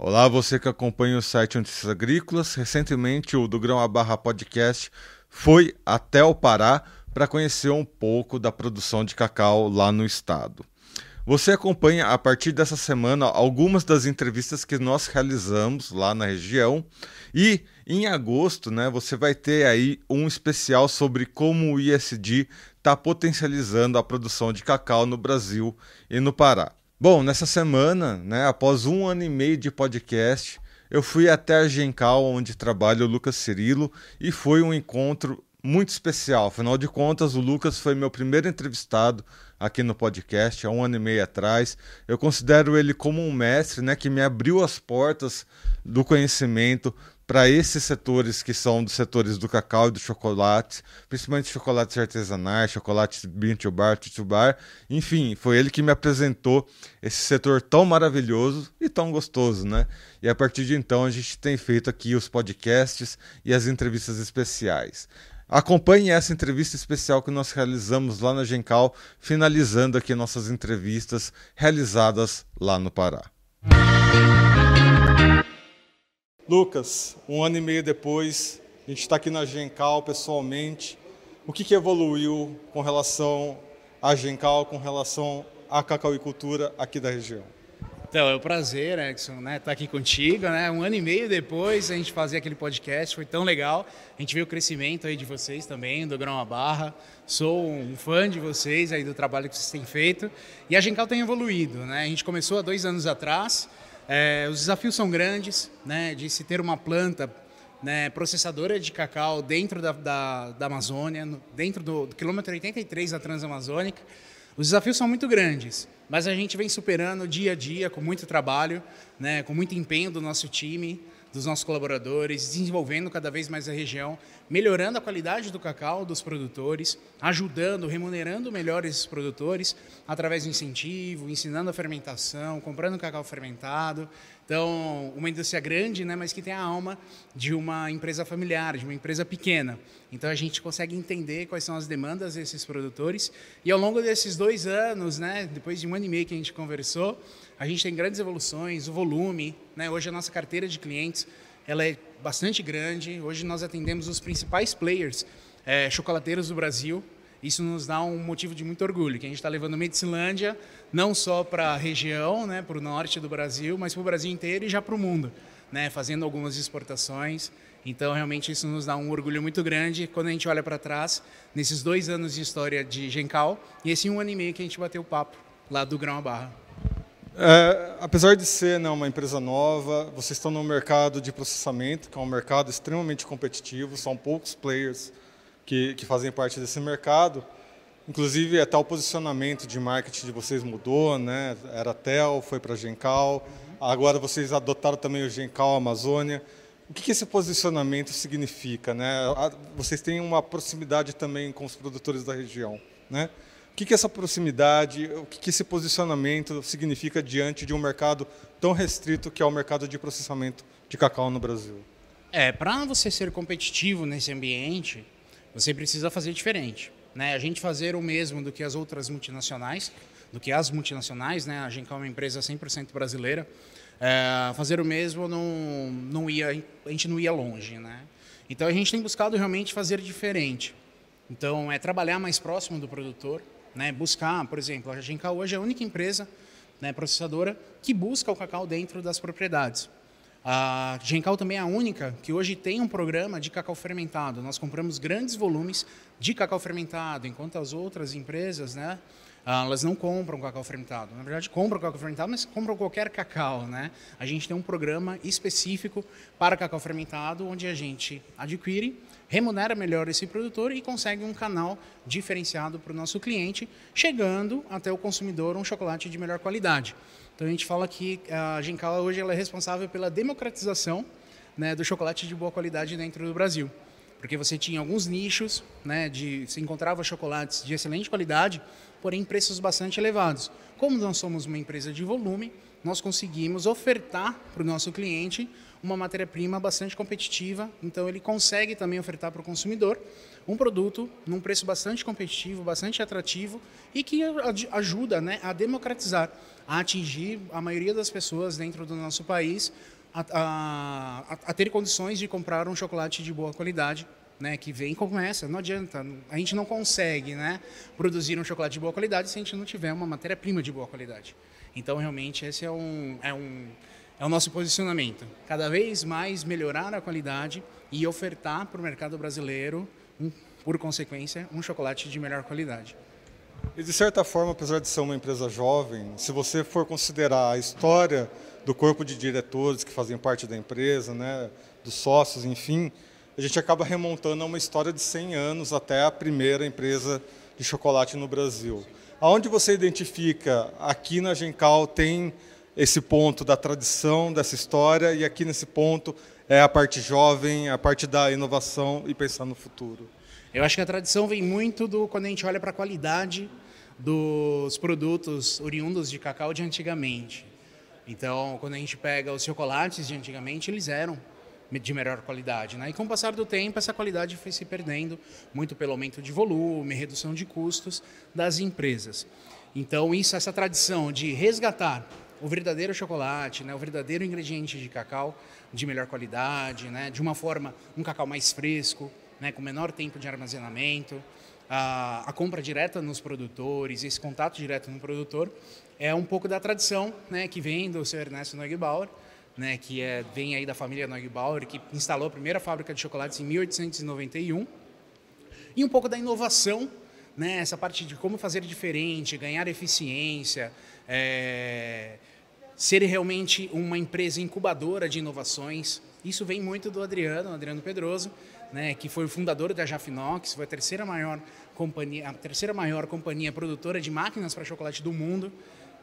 Olá, você que acompanha o site Notícias Agrícolas. Recentemente, o do Grão a Barra Podcast foi até o Pará para conhecer um pouco da produção de cacau lá no estado. Você acompanha a partir dessa semana algumas das entrevistas que nós realizamos lá na região e em agosto, né, você vai ter aí um especial sobre como o ISD está potencializando a produção de cacau no Brasil e no Pará. Bom, nessa semana, né, após um ano e meio de podcast, eu fui até a Gencal, onde trabalha o Lucas Cirilo, e foi um encontro muito especial. Afinal de contas, o Lucas foi meu primeiro entrevistado aqui no podcast há um ano e meio atrás. Eu considero ele como um mestre, né, que me abriu as portas do conhecimento para esses setores que são dos setores do cacau e do chocolate, principalmente chocolates artesanais, chocolates bean to bar, to bar, enfim, foi ele que me apresentou esse setor tão maravilhoso e tão gostoso, né? E a partir de então a gente tem feito aqui os podcasts e as entrevistas especiais. Acompanhe essa entrevista especial que nós realizamos lá na Gencal, finalizando aqui nossas entrevistas realizadas lá no Pará. Lucas, um ano e meio depois, a gente está aqui na Gencal pessoalmente. O que, que evoluiu com relação à Gencal, com relação à cacauicultura aqui da região? Então, é um prazer, Edson, né, estar tá aqui contigo, né? Um ano e meio depois a gente fazer aquele podcast, foi tão legal. A gente viu o crescimento aí de vocês também, do Grão Barra. Sou um fã de vocês aí do trabalho que vocês têm feito. E a Gencal tem evoluído, né? A gente começou há dois anos atrás. É, os desafios são grandes, né? De se ter uma planta né, processadora de cacau dentro da, da, da Amazônia, dentro do, do quilômetro 83 da Transamazônica. Os desafios são muito grandes, mas a gente vem superando dia a dia com muito trabalho, né, com muito empenho do nosso time, dos nossos colaboradores, desenvolvendo cada vez mais a região, melhorando a qualidade do cacau dos produtores, ajudando, remunerando melhor esses produtores através do incentivo, ensinando a fermentação, comprando cacau fermentado. Então, uma indústria grande, né, mas que tem a alma de uma empresa familiar, de uma empresa pequena. Então, a gente consegue entender quais são as demandas desses produtores. E ao longo desses dois anos, né, depois de um ano e meio que a gente conversou, a gente tem grandes evoluções, o volume. Né, hoje, a nossa carteira de clientes ela é bastante grande. Hoje, nós atendemos os principais players é, chocolateiros do Brasil. Isso nos dá um motivo de muito orgulho, que a gente está levando Medicilândia não só para a região, né, para o norte do Brasil, mas para o Brasil inteiro e já para o mundo, né, fazendo algumas exportações. Então, realmente, isso nos dá um orgulho muito grande quando a gente olha para trás, nesses dois anos de história de Gencal e esse um ano e meio que a gente bateu o papo lá do Grão a Barra. É, apesar de ser né, uma empresa nova, vocês estão no mercado de processamento, que é um mercado extremamente competitivo, são poucos players que, que fazem parte desse mercado. Inclusive, até o posicionamento de marketing de vocês mudou, né? Era Tel, foi para Gencal. Agora vocês adotaram também o Gencal Amazônia. O que, que esse posicionamento significa, né? Vocês têm uma proximidade também com os produtores da região, né? O que, que essa proximidade, o que, que esse posicionamento significa diante de um mercado tão restrito que é o mercado de processamento de cacau no Brasil? É, para você ser competitivo nesse ambiente, você precisa fazer diferente. Né? A gente fazer o mesmo do que as outras multinacionais, do que as multinacionais, né? a gente é uma empresa 100% brasileira, é, fazer o mesmo não, não ia, a gente não ia longe. Né? Então a gente tem buscado realmente fazer diferente. Então é trabalhar mais próximo do produtor, né? buscar, por exemplo, a Gencal hoje é a única empresa né, processadora que busca o cacau dentro das propriedades. A Gencal também é a única que hoje tem um programa de cacau fermentado. Nós compramos grandes volumes de cacau fermentado, enquanto as outras empresas, né, elas não compram cacau fermentado. Na verdade, compram cacau fermentado, mas compram qualquer cacau, né? A gente tem um programa específico para cacau fermentado, onde a gente adquire, remunera melhor esse produtor e consegue um canal diferenciado para o nosso cliente, chegando até o consumidor um chocolate de melhor qualidade. Então a gente fala que a Gincala hoje ela é responsável pela democratização né, do chocolate de boa qualidade dentro do Brasil. Porque você tinha alguns nichos, né, de, se encontrava chocolates de excelente qualidade, porém preços bastante elevados. Como nós somos uma empresa de volume, nós conseguimos ofertar para o nosso cliente uma matéria-prima bastante competitiva, então ele consegue também ofertar para o consumidor um produto num preço bastante competitivo, bastante atrativo e que ajuda né, a democratizar, a atingir a maioria das pessoas dentro do nosso país a, a, a ter condições de comprar um chocolate de boa qualidade né, que vem com essa. Não adianta, a gente não consegue né, produzir um chocolate de boa qualidade se a gente não tiver uma matéria-prima de boa qualidade. Então, realmente, esse é, um, é, um, é o nosso posicionamento. Cada vez mais melhorar a qualidade e ofertar para o mercado brasileiro, um, por consequência, um chocolate de melhor qualidade. E de certa forma, apesar de ser uma empresa jovem, se você for considerar a história do corpo de diretores que fazem parte da empresa, né, dos sócios, enfim, a gente acaba remontando a uma história de 100 anos até a primeira empresa de chocolate no Brasil. Aonde você identifica aqui na Gencal tem esse ponto da tradição dessa história e aqui nesse ponto é a parte jovem, a parte da inovação e pensar no futuro? Eu acho que a tradição vem muito do quando a gente olha para a qualidade dos produtos oriundos de cacau de antigamente. Então, quando a gente pega os chocolates de antigamente, eles eram de melhor qualidade. Né? E com o passar do tempo, essa qualidade foi se perdendo, muito pelo aumento de volume, redução de custos das empresas. Então, isso, essa tradição de resgatar o verdadeiro chocolate, né, o verdadeiro ingrediente de cacau de melhor qualidade, né, de uma forma, um cacau mais fresco, né, com menor tempo de armazenamento, a, a, compra direta nos produtores, esse contato direto no produtor, é um pouco da tradição né, que vem do Sr. Ernesto Neugebauer, né, que é, vem aí da família Neugebauer, que instalou a primeira fábrica de chocolates em 1891, e um pouco da inovação, né, essa parte de como fazer diferente, ganhar eficiência, é, ser realmente uma empresa incubadora de inovações. Isso vem muito do Adriano, Adriano Pedroso, né, que foi o fundador da Jafinox, foi a terceira maior companhia, a terceira maior companhia produtora de máquinas para chocolate do mundo.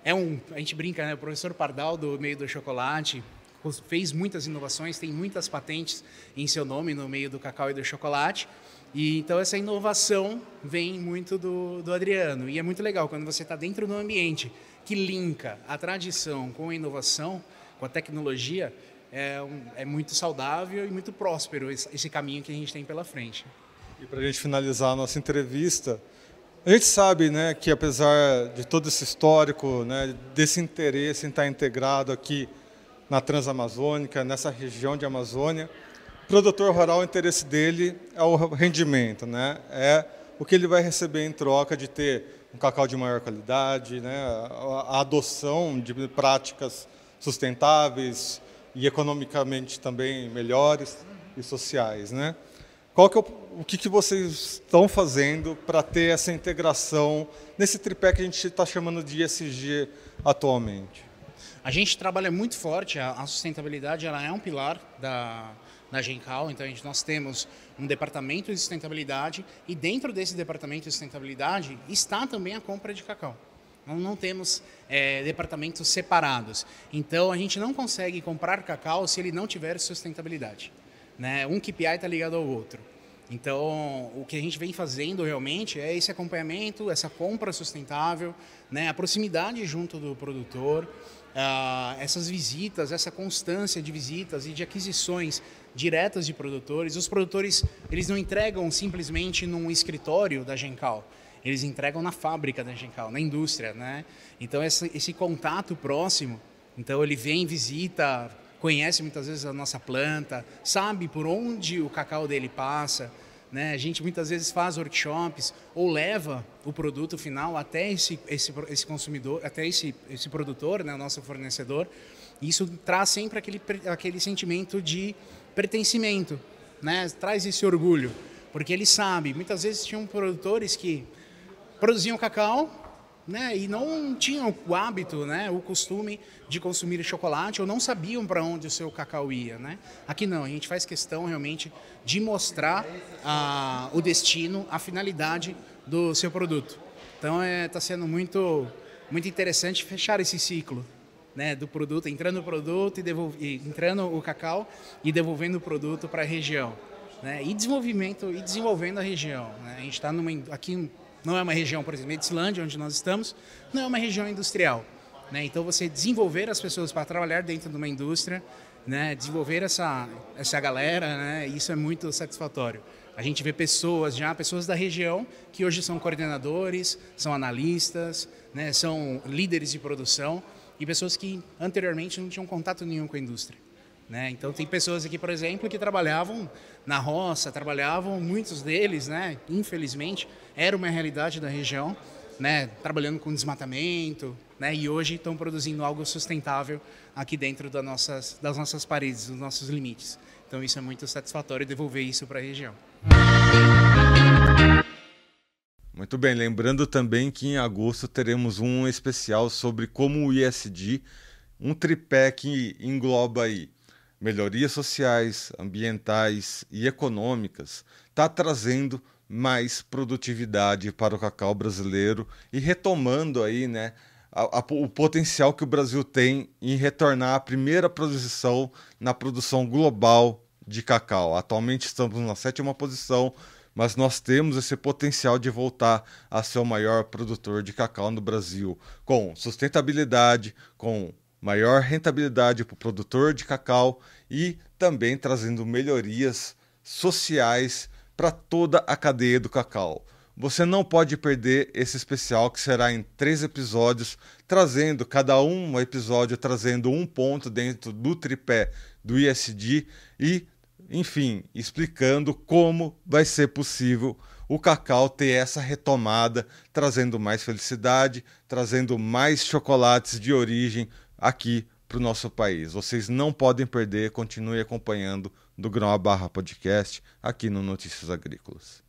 É um, a gente brinca, né, o professor Pardal do meio do chocolate, fez muitas inovações, tem muitas patentes em seu nome no meio do cacau e do chocolate. E então essa inovação vem muito do, do Adriano. E é muito legal quando você está dentro de um ambiente que linka a tradição com a inovação, com a tecnologia, é, um, é muito saudável e muito próspero esse, esse caminho que a gente tem pela frente. E para a gente finalizar a nossa entrevista, a gente sabe né, que apesar de todo esse histórico, né, desse interesse em estar integrado aqui na Transamazônica, nessa região de Amazônia. O produtor rural, o interesse dele é o rendimento, né? é o que ele vai receber em troca de ter um cacau de maior qualidade, né? a adoção de práticas sustentáveis e economicamente também melhores e sociais. Né? Qual que é o, o que, que vocês estão fazendo para ter essa integração nesse tripé que a gente está chamando de ESG atualmente? A gente trabalha muito forte, a, sustentabilidade ela é um pilar da, da Gencal, então gente, nós temos um departamento de sustentabilidade e dentro desse departamento de sustentabilidade está também a compra de cacau. Nós não temos é, departamentos separados. Então a gente não consegue comprar cacau se ele não tiver sustentabilidade. Né? Um KPI está ligado ao outro. Então, o que a gente vem fazendo realmente é esse acompanhamento, essa compra sustentável, né? a proximidade junto do produtor, uh, essas visitas, essa constância de visitas e de aquisições diretas de produtores. Os produtores eles não entregam simplesmente num escritório da Gencal, eles entregam na fábrica da Gencal, na indústria, né? Então esse, esse contato próximo, então ele vem, visita, conhece muitas vezes a nossa planta, sabe por onde o cacau dele passa. Né? A gente muitas vezes faz workshops ou leva o produto final até esse, esse, esse consumidor, até esse, esse produtor, né? o nosso fornecedor. E isso traz sempre aquele, aquele sentimento de pertencimento, né? traz esse orgulho, porque ele sabe. Muitas vezes tinham produtores que produziam cacau, né, e não tinham o hábito, né, o costume de consumir chocolate ou não sabiam para onde o seu cacau ia, né? Aqui não, a gente faz questão realmente de mostrar ah, o destino, a finalidade do seu produto. Então está é, tá sendo muito muito interessante fechar esse ciclo, né, do produto, entrando o produto e, entrando o cacau e devolvendo o produto para a região, né, e desenvolvimento e desenvolvendo a região. Né? A gente está aqui não é uma região, por exemplo, Medicilândia, onde nós estamos, não é uma região industrial. Né? Então, você desenvolver as pessoas para trabalhar dentro de uma indústria né, desenvolver essa, essa galera, né, isso é muito satisfatório. A gente vê pessoas já, pessoas da região, que hoje são coordenadores, são analistas, né, são líderes de produção e pessoas que anteriormente não tinham contato nenhum com a indústria. Né? Então tem pessoas aqui, por exemplo, que trabalhavam na roça, trabalhavam, muitos deles, né, infelizmente, era uma realidade da região, né, trabalhando com desmatamento, né, e hoje estão produzindo algo sustentável aqui dentro das nossas, das nossas paredes, dos nossos limites. Então isso é muito satisfatório devolver isso para a região. Muito bem, lembrando também que em agosto teremos um especial sobre como o ISD, um tripé que engloba aí melhorias sociais, ambientais e econômicas, está trazendo mais produtividade para o cacau brasileiro e retomando aí, né, a, a, o potencial que o Brasil tem em retornar à primeira posição na produção global de cacau. Atualmente estamos na sétima posição, mas nós temos esse potencial de voltar a ser o maior produtor de cacau no Brasil, com sustentabilidade, com maior rentabilidade para o produtor de cacau e também trazendo melhorias sociais para toda a cadeia do cacau. Você não pode perder esse especial que será em três episódios, trazendo cada um episódio trazendo um ponto dentro do tripé do ISD e enfim, explicando como vai ser possível o cacau ter essa retomada, trazendo mais felicidade, trazendo mais chocolates de origem aqui para o nosso país. Vocês não podem perder, continue acompanhando do Grão a Barra Podcast aqui no Notícias Agrícolas.